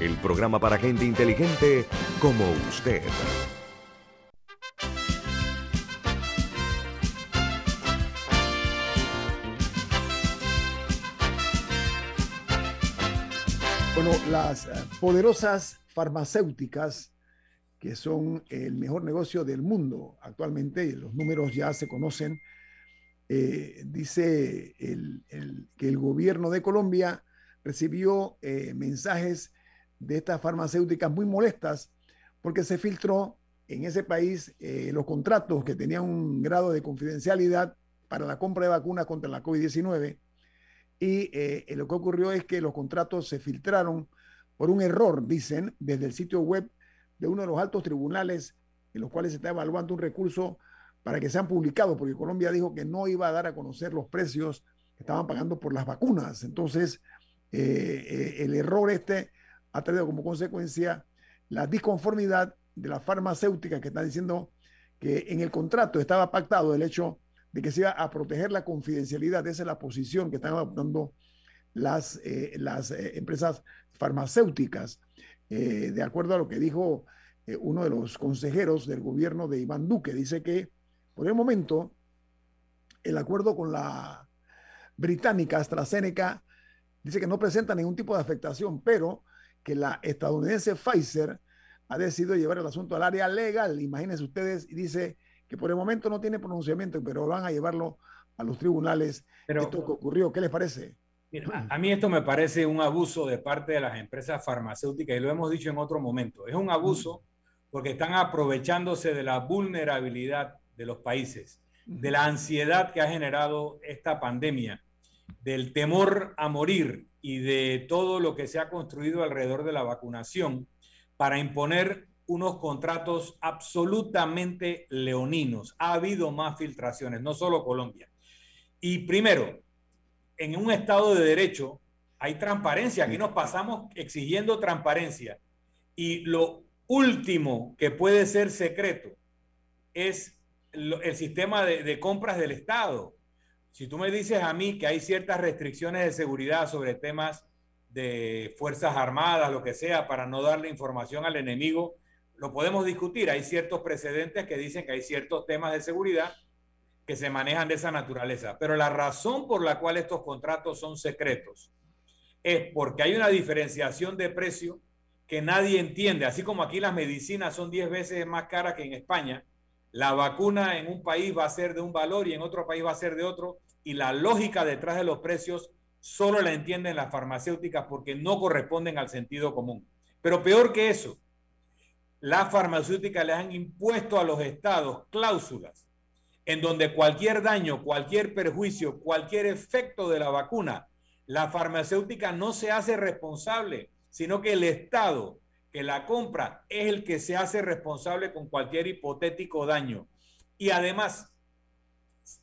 S3: el programa para gente inteligente como usted.
S4: Bueno, las eh, poderosas farmacéuticas, que son el mejor negocio del mundo actualmente, y los números ya se conocen, eh, dice que el gobierno de Colombia recibió eh, mensajes de estas farmacéuticas muy molestas porque se filtró en ese país los contratos que tenían un grado de confidencialidad para la compra de vacunas contra la COVID-19 y eh, lo que ocurrió es que los contratos se filtraron por un error, dicen, desde el sitio web de uno de los altos tribunales en los cuales se está evaluando un recurso para que sean publicados, porque Colombia dijo que no iba a dar a conocer los precios que estaban pagando por las vacunas. Entonces, eh, eh, el error este ha traído como consecuencia la disconformidad de la farmacéutica que está diciendo que en el contrato estaba pactado el hecho de que se iba a proteger la confidencialidad. Esa es la posición que están adoptando las, eh, las eh, empresas farmacéuticas, eh, de acuerdo a lo que dijo uno de los consejeros del gobierno de Iván Duque. Dice que por el momento el acuerdo con la británica AstraZeneca dice que no presenta ningún tipo de afectación, pero que la estadounidense Pfizer ha decidido llevar el asunto al área legal. Imagínense ustedes, y dice que por el momento no tiene pronunciamiento, pero van a llevarlo a los tribunales. Pero, esto que ocurrió, ¿qué les parece?
S5: a mí esto me parece un abuso de parte de las empresas farmacéuticas y lo hemos dicho en otro momento. Es un abuso porque están aprovechándose de la vulnerabilidad de los países, de la ansiedad que ha generado esta pandemia, del temor a morir y de todo lo que se ha construido alrededor de la vacunación para imponer unos contratos absolutamente leoninos. Ha habido más filtraciones, no solo Colombia. Y primero, en un Estado de Derecho hay transparencia. Aquí nos pasamos exigiendo transparencia. Y lo último que puede ser secreto es el sistema de, de compras del Estado. Si tú me dices a mí que hay ciertas restricciones de seguridad sobre temas de Fuerzas Armadas, lo que sea, para no darle información al enemigo, lo podemos discutir. Hay ciertos precedentes que dicen que hay ciertos temas de seguridad que se manejan de esa naturaleza. Pero la razón por la cual estos contratos son secretos es porque hay una diferenciación de precio que nadie entiende. Así como aquí las medicinas son 10 veces más caras que en España, la vacuna en un país va a ser de un valor y en otro país va a ser de otro. Y la lógica detrás de los precios solo la entienden las farmacéuticas porque no corresponden al sentido común. Pero peor que eso, las farmacéuticas le han impuesto a los estados cláusulas en donde cualquier daño, cualquier perjuicio, cualquier efecto de la vacuna, la farmacéutica no se hace responsable, sino que el estado que la compra es el que se hace responsable con cualquier hipotético daño. Y además,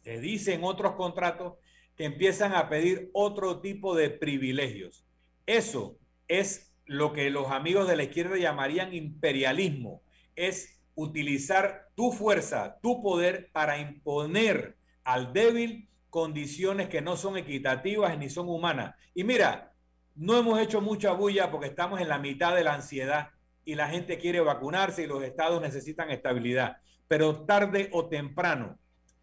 S5: se dice en otros contratos que empiezan a pedir otro tipo de privilegios. Eso es lo que los amigos de la izquierda llamarían imperialismo, es utilizar tu fuerza, tu poder para imponer al débil condiciones que no son equitativas ni son humanas. Y mira, no hemos hecho mucha bulla porque estamos en la mitad de la ansiedad y la gente quiere vacunarse y los estados necesitan estabilidad. Pero tarde o temprano,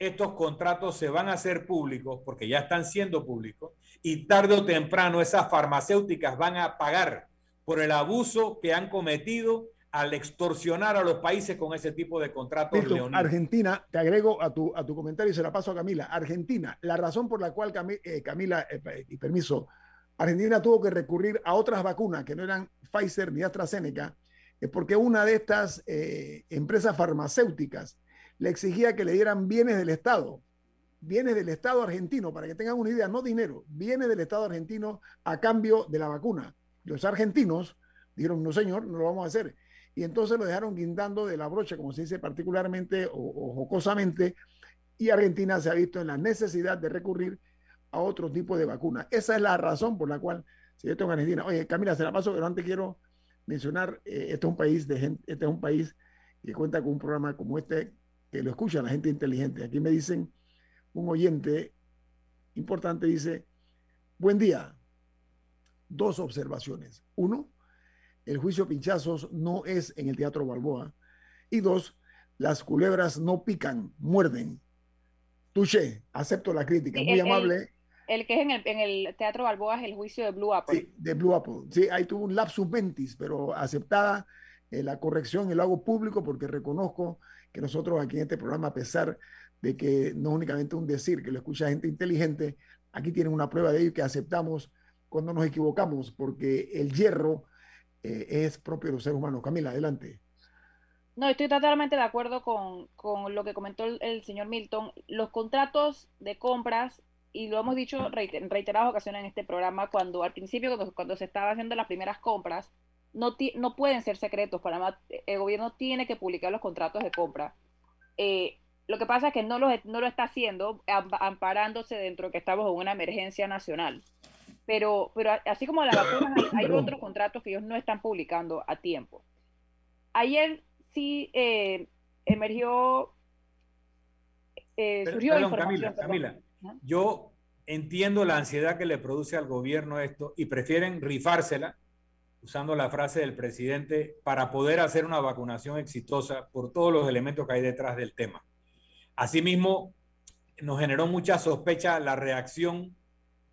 S5: estos contratos se van a hacer públicos porque ya están siendo públicos y tarde o temprano esas farmacéuticas van a pagar por el abuso que han cometido al extorsionar a los países con ese tipo de contratos.
S4: Argentina, te agrego a tu, a tu comentario y se la paso a Camila. Argentina, la razón por la cual eh, Camila, eh, y permiso, Argentina tuvo que recurrir a otras vacunas que no eran Pfizer ni AstraZeneca, es porque una de estas eh, empresas farmacéuticas le exigía que le dieran bienes del Estado, bienes del Estado argentino, para que tengan una idea, no dinero, bienes del Estado argentino a cambio de la vacuna. Los argentinos dijeron, no señor, no lo vamos a hacer y entonces lo dejaron guindando de la brocha, como se dice particularmente o, jocosamente, y Argentina se ha visto en la necesidad de recurrir a otro tipo de vacuna. Esa es la razón por la cual si yo tengo Argentina. Oye, Camila, se la paso, pero antes quiero mencionar, eh, este es un país de gente, este es un país que cuenta con un programa como este, que lo escucha la gente inteligente. Aquí me dicen, un oyente importante dice, buen día, dos observaciones. Uno, el juicio pinchazos no es en el Teatro Balboa. Y dos, las culebras no pican, muerden. Touché, acepto la crítica, muy amable.
S6: El, que es en el, Teatro Balboa es el juicio de Blue Apple.
S4: Sí, de Blue Apple. Sí, ahí tuvo un lapsus mentis, pero aceptada eh, la corrección y lo hago público porque reconozco que nosotros aquí en este programa, a pesar de que no únicamente un decir, que lo escucha gente inteligente, aquí tienen una prueba de ello que aceptamos cuando nos equivocamos, porque el hierro eh, es propio de los seres humanos. Camila, adelante.
S6: No, estoy totalmente de acuerdo con, lo que comentó el, señor Milton. Los contratos de compras, y lo hemos dicho en reiteradas ocasiones en este programa, cuando al principio, cuando, se estaba haciendo las primeras compras, no, no pueden ser secretos. Para el gobierno tiene que publicar los contratos de compra. Eh, lo que pasa es que no lo, no lo está haciendo amparándose dentro de que estamos en una emergencia nacional pero, pero así como las vacunas, hay, otros contratos que ellos no están publicando a tiempo. Ayer sí eh, emergió,
S5: eh, surgió información. Camila, Camila, yo entiendo la ansiedad que le produce al gobierno esto y prefieren rifársela, usando la frase del presidente, para poder hacer una vacunación exitosa por todos los elementos que hay detrás del tema. Asimismo, nos generó mucha sospecha la reacción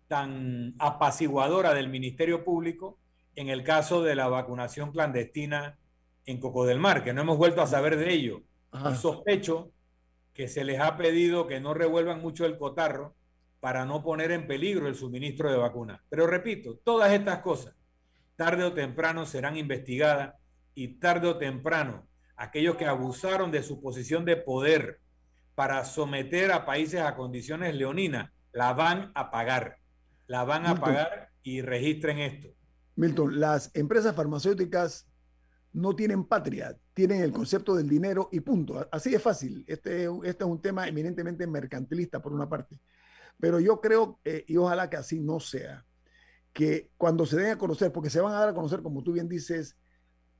S5: tan apaciguadora del Ministerio Público en el caso de la vacunación clandestina en Coco del Mar, que no hemos vuelto a saber de ello. sospecho que se les ha pedido que no revuelvan mucho el cotarro para no poner en peligro el suministro de vacunas. Pero repito, todas estas cosas tarde o temprano serán investigadas y tarde o temprano aquellos que abusaron de su posición de poder para someter a países a condiciones leoninas la van a pagar la van a pagar y registren esto.
S4: Milton, las empresas farmacéuticas no tienen patria, tienen el concepto del dinero y punto. Así es fácil. Este, este es un tema eminentemente mercantilista por una parte. Pero yo creo, eh, y ojalá que así no sea, que cuando se den a conocer, porque se van a dar a conocer, como tú bien dices,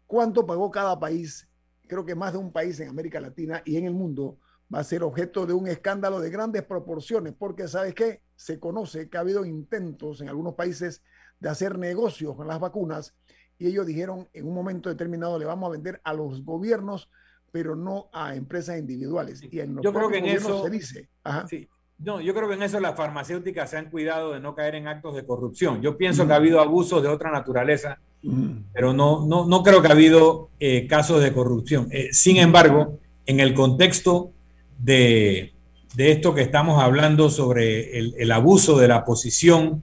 S4: cuánto pagó cada país, creo que más de un país en América Latina y en el mundo va a ser objeto de un escándalo de grandes proporciones, porque ¿sabes qué? Se conoce que ha habido intentos en algunos países de hacer negocios con las vacunas y ellos dijeron en un momento determinado le vamos a vender a los gobiernos, pero no a empresas individuales. Y en
S5: yo creo que en eso se dice. No, yo creo que en eso las farmacéuticas se han cuidado de no caer en actos de corrupción. Yo pienso que ha habido abusos de otra naturaleza, pero no, no, no creo que ha habido eh, casos de corrupción. Eh, sin embargo, en el contexto de, esto que estamos hablando sobre el, abuso de la posición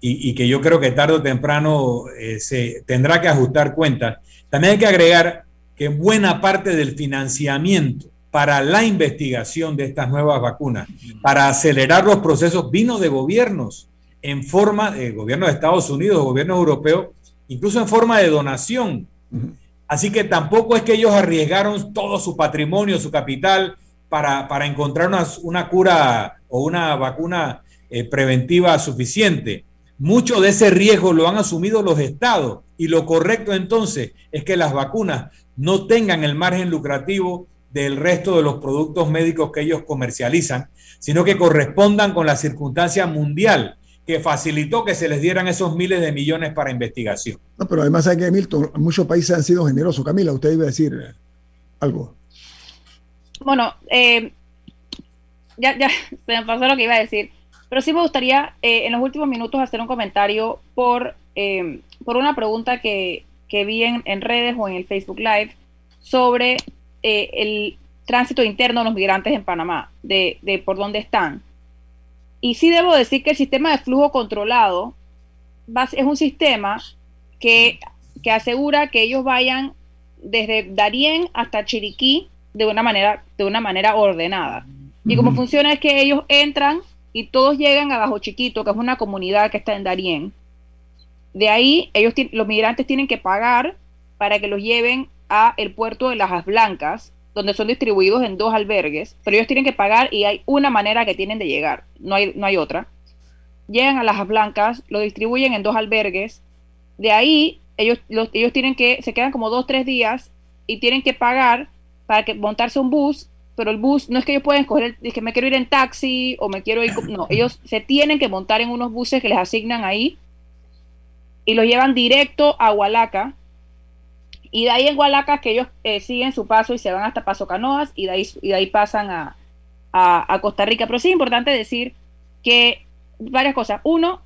S5: y, que yo creo que tarde o temprano eh, se tendrá que ajustar cuentas. También hay que agregar que buena parte del financiamiento para la investigación de estas nuevas vacunas, para acelerar los procesos, vino de gobiernos en forma de gobierno de Estados Unidos, gobierno europeo, incluso en forma de donación. Así que tampoco es que ellos arriesgaron todo su patrimonio, su capital, para, encontrar una, cura o una vacuna eh, preventiva suficiente. Mucho de ese riesgo lo han asumido los estados y lo correcto entonces es que las vacunas no tengan el margen lucrativo del resto de los productos médicos que ellos comercializan, sino que correspondan con la circunstancia mundial que facilitó que se les dieran esos miles de millones para investigación.
S4: No, pero además hay que, Milton, muchos países han sido generosos. Camila, usted iba a decir algo.
S6: Bueno, eh, ya, ya se me pasó lo que iba a decir, pero sí me gustaría eh, en los últimos minutos hacer un comentario por, eh, por una pregunta que, que vi en, redes o en el Facebook Live sobre eh, el tránsito interno de los migrantes en Panamá, de, de por dónde están. Y sí debo decir que el sistema de flujo controlado es un sistema que, que asegura que ellos vayan desde Darién hasta Chiriquí de una manera, de una manera ordenada. Y como funciona es que ellos entran y todos llegan a Bajo Chiquito, que es una comunidad que está en Darién. De ahí, ellos los migrantes tienen que pagar para que los lleven a el puerto de Las Blancas, donde son distribuidos en dos albergues, pero ellos tienen que pagar y hay una manera que tienen de llegar, no hay, no hay otra. Llegan a Las Blancas, lo distribuyen en dos albergues, de ahí ellos, ellos tienen que, se quedan como dos, tres días y tienen que pagar para que montarse un bus, pero el bus no es que ellos pueden escoger, es que me quiero ir en taxi o me quiero ir, no, ellos se tienen que montar en unos buses que les asignan ahí y los llevan directo a Hualaca, y de ahí en Hualaca que ellos eh, siguen su paso y se van hasta Paso Canoas y de ahí, y de ahí pasan a, a, Costa Rica. Pero sí es importante decir que varias cosas. Uno,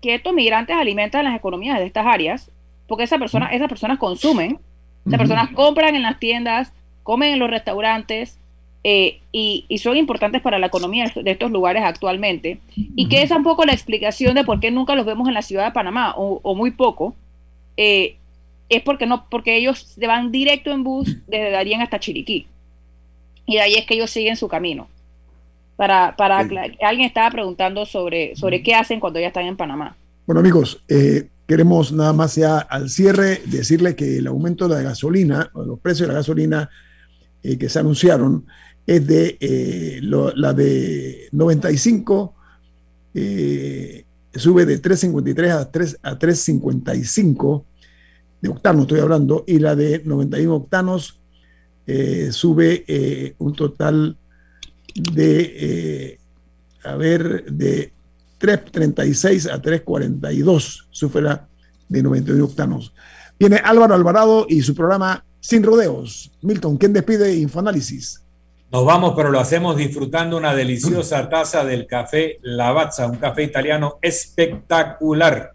S6: que estos migrantes alimentan las economías de estas áreas, porque esa persona, esas personas consumen, esas personas compran en las tiendas, comen en los restaurantes, eh, y, y, son importantes para la economía de estos lugares actualmente. Y que es un poco la explicación de por qué nunca los vemos en la ciudad de Panamá, o, o muy poco. Eh, es porque no, porque ellos se van directo en bus desde Darien hasta Chiriquí. Y de ahí es que ellos siguen su camino. Para, para alguien estaba preguntando sobre, sobre qué hacen cuando ya están en Panamá.
S4: Bueno, amigos, eh, queremos nada más ya al cierre decirle que el aumento de la gasolina, los precios de la gasolina eh, que se anunciaron, es de eh, la de 95 sube de 3.53 a 3 a 3.55 de octanos estoy hablando, y la de 91 octanos eh, sube eh, un total de, eh, a ver, de 3.36 a 3.42, sube la de 91 octanos. Viene Álvaro Alvarado y su programa Sin Rodeos. Milton, ¿quién despide Infoanálisis?
S5: Nos vamos, pero lo hacemos disfrutando una deliciosa taza del café Lavazza, un café italiano espectacular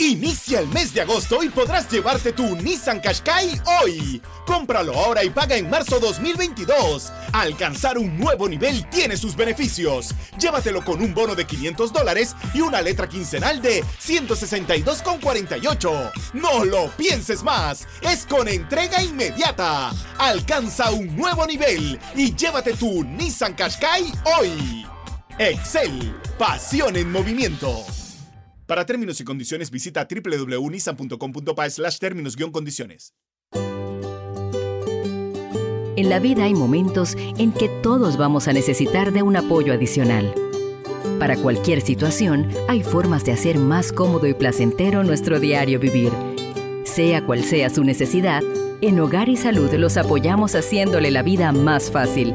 S14: Inicia el mes de agosto y podrás llevarte tu Nissan Qashqai hoy. Cómpralo ahora y paga en marzo 2022. Alcanzar un nuevo nivel tiene sus beneficios. Llévatelo con un bono de 500 dólares y una letra quincenal de 162,48. No lo pienses más. Es con entrega inmediata. Alcanza un nuevo nivel y llévate tu Nissan Qashqai hoy. Excel, pasión en movimiento. Para términos y condiciones visita www.nissan.com.pa slash términos-condiciones.
S10: En la vida hay momentos en que todos vamos a necesitar de un apoyo adicional. Para cualquier situación, hay formas de hacer más cómodo y placentero nuestro diario vivir. Sea cual sea su necesidad, en Hogar y Salud los apoyamos haciéndole la vida más fácil,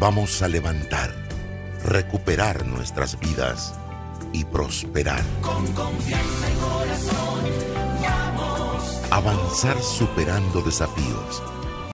S1: Vamos a levantar, recuperar nuestras vidas y prosperar.
S15: Con confianza y corazón, vamos.
S1: Avanzar superando desafíos